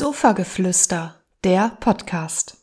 Sofageflüster, der Podcast.